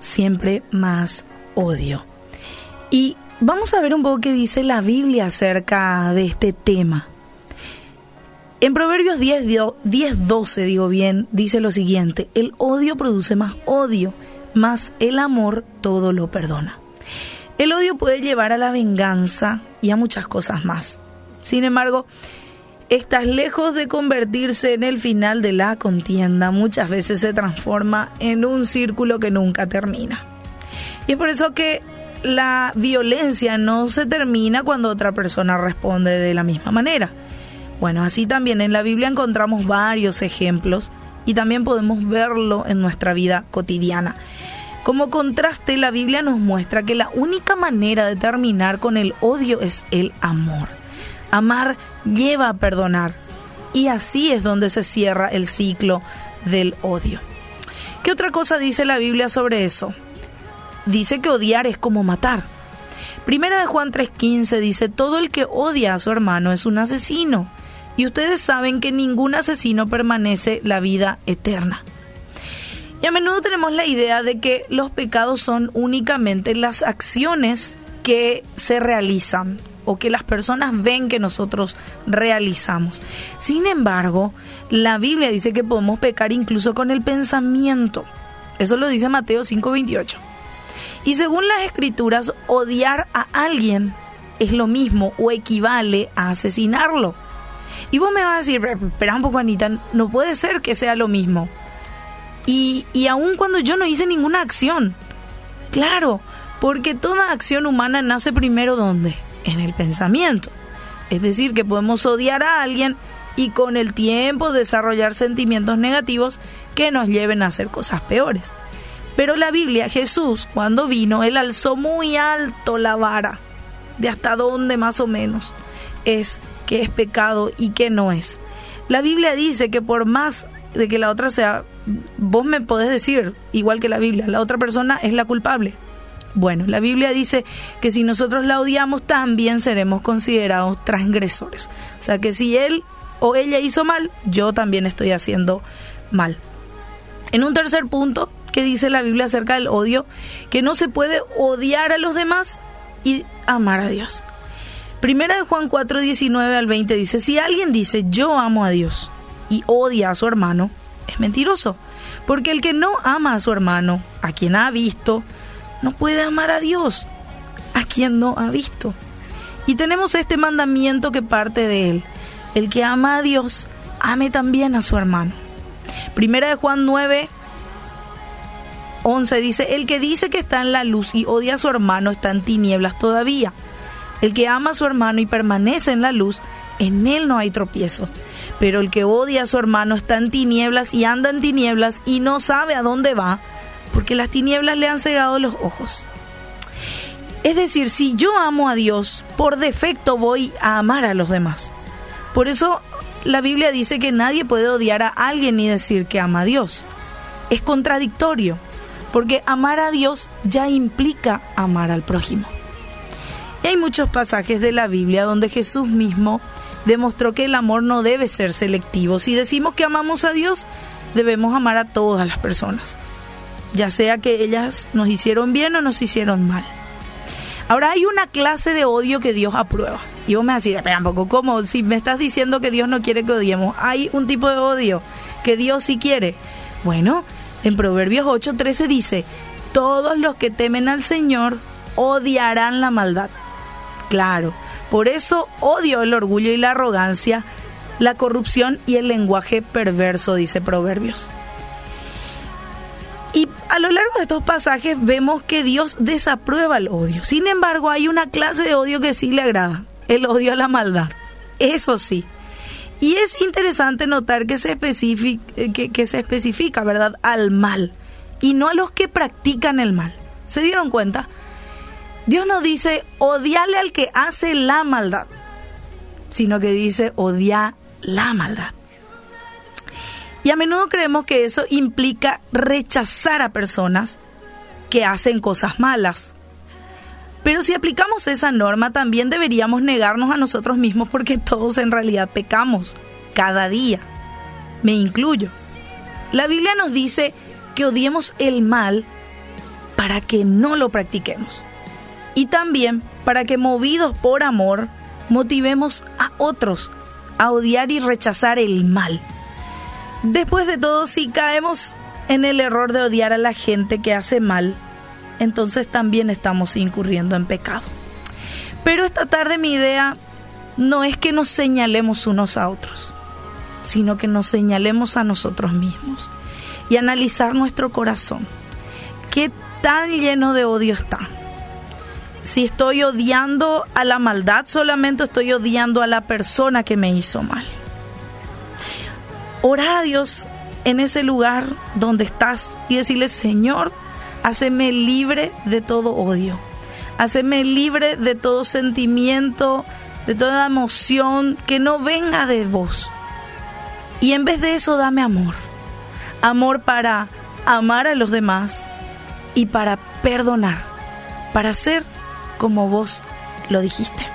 siempre más odio. Y vamos a ver un poco qué dice la Biblia acerca de este tema. En Proverbios 10, 10, 12, digo bien, dice lo siguiente, el odio produce más odio, más el amor todo lo perdona. El odio puede llevar a la venganza y a muchas cosas más. Sin embargo, estás lejos de convertirse en el final de la contienda, muchas veces se transforma en un círculo que nunca termina. Y es por eso que la violencia no se termina cuando otra persona responde de la misma manera. Bueno, así también en la Biblia encontramos varios ejemplos y también podemos verlo en nuestra vida cotidiana. Como contraste, la Biblia nos muestra que la única manera de terminar con el odio es el amor. Amar lleva a perdonar y así es donde se cierra el ciclo del odio. ¿Qué otra cosa dice la Biblia sobre eso? Dice que odiar es como matar. Primera de Juan 3:15 dice, todo el que odia a su hermano es un asesino. Y ustedes saben que ningún asesino permanece la vida eterna. Y a menudo tenemos la idea de que los pecados son únicamente las acciones que se realizan o que las personas ven que nosotros realizamos. Sin embargo, la Biblia dice que podemos pecar incluso con el pensamiento. Eso lo dice Mateo 5:28. Y según las escrituras, odiar a alguien es lo mismo o equivale a asesinarlo. Y vos me vas a decir, espera un poco Anita, no puede ser que sea lo mismo. Y, y aun cuando yo no hice ninguna acción. Claro, porque toda acción humana nace primero ¿dónde? En el pensamiento. Es decir, que podemos odiar a alguien y con el tiempo desarrollar sentimientos negativos que nos lleven a hacer cosas peores. Pero la Biblia, Jesús, cuando vino, él alzó muy alto la vara de hasta dónde más o menos es que es pecado y que no es. La Biblia dice que por más de que la otra sea, vos me podés decir, igual que la Biblia, la otra persona es la culpable. Bueno, la Biblia dice que si nosotros la odiamos, también seremos considerados transgresores. O sea que si él o ella hizo mal, yo también estoy haciendo mal. En un tercer punto, que dice la Biblia acerca del odio, que no se puede odiar a los demás y amar a Dios. Primera de Juan 4, 19 al 20 dice, si alguien dice yo amo a Dios y odia a su hermano, es mentiroso, porque el que no ama a su hermano, a quien ha visto, no puede amar a Dios, a quien no ha visto. Y tenemos este mandamiento que parte de él, el que ama a Dios, ame también a su hermano. Primera de Juan 9, 11 dice, el que dice que está en la luz y odia a su hermano está en tinieblas todavía. El que ama a su hermano y permanece en la luz, en él no hay tropiezo. Pero el que odia a su hermano está en tinieblas y anda en tinieblas y no sabe a dónde va, porque las tinieblas le han cegado los ojos. Es decir, si yo amo a Dios, por defecto voy a amar a los demás. Por eso la Biblia dice que nadie puede odiar a alguien ni decir que ama a Dios. Es contradictorio porque amar a Dios ya implica amar al prójimo. Y hay muchos pasajes de la Biblia donde Jesús mismo demostró que el amor no debe ser selectivo. Si decimos que amamos a Dios, debemos amar a todas las personas, ya sea que ellas nos hicieron bien o nos hicieron mal. Ahora hay una clase de odio que Dios aprueba. Y vos me decís, espera un poco, ¿cómo? Si me estás diciendo que Dios no quiere que odiemos, hay un tipo de odio que Dios sí quiere. Bueno, en Proverbios 8:13 dice, todos los que temen al Señor odiarán la maldad. Claro, por eso odio el orgullo y la arrogancia, la corrupción y el lenguaje perverso, dice Proverbios. Y a lo largo de estos pasajes vemos que Dios desaprueba el odio. Sin embargo, hay una clase de odio que sí le agrada, el odio a la maldad. Eso sí, y es interesante notar que se, especifica, eh, especifica, ¿verdad?, al mal y no a los que practican el mal. ¿Se dieron cuenta? Dios no dice odiarle al que hace la maldad, sino que dice odiar la maldad. Y a menudo creemos que eso implica rechazar a personas que hacen cosas malas. Pero si aplicamos esa norma, también deberíamos negarnos a nosotros mismos porque todos en realidad pecamos cada día. Me incluyo. La Biblia nos dice que odiemos el mal para que no lo practiquemos. Y también para que movidos por amor, motivemos a otros a odiar y rechazar el mal. Después de todo, si caemos en el error de odiar a la gente que hace mal, entonces también estamos incurriendo en pecado. Pero esta tarde mi idea no es que nos señalemos unos a otros, sino que nos señalemos a nosotros mismos y analizar nuestro corazón. ¿Qué tan lleno de odio está? Si estoy odiando a la maldad, solamente estoy odiando a la persona que me hizo mal. Ora a Dios en ese lugar donde estás y decirle, Señor, haceme libre de todo odio, haceme libre de todo sentimiento, de toda emoción que no venga de vos. Y en vez de eso, dame amor. Amor para amar a los demás y para perdonar, para ser como vos lo dijiste.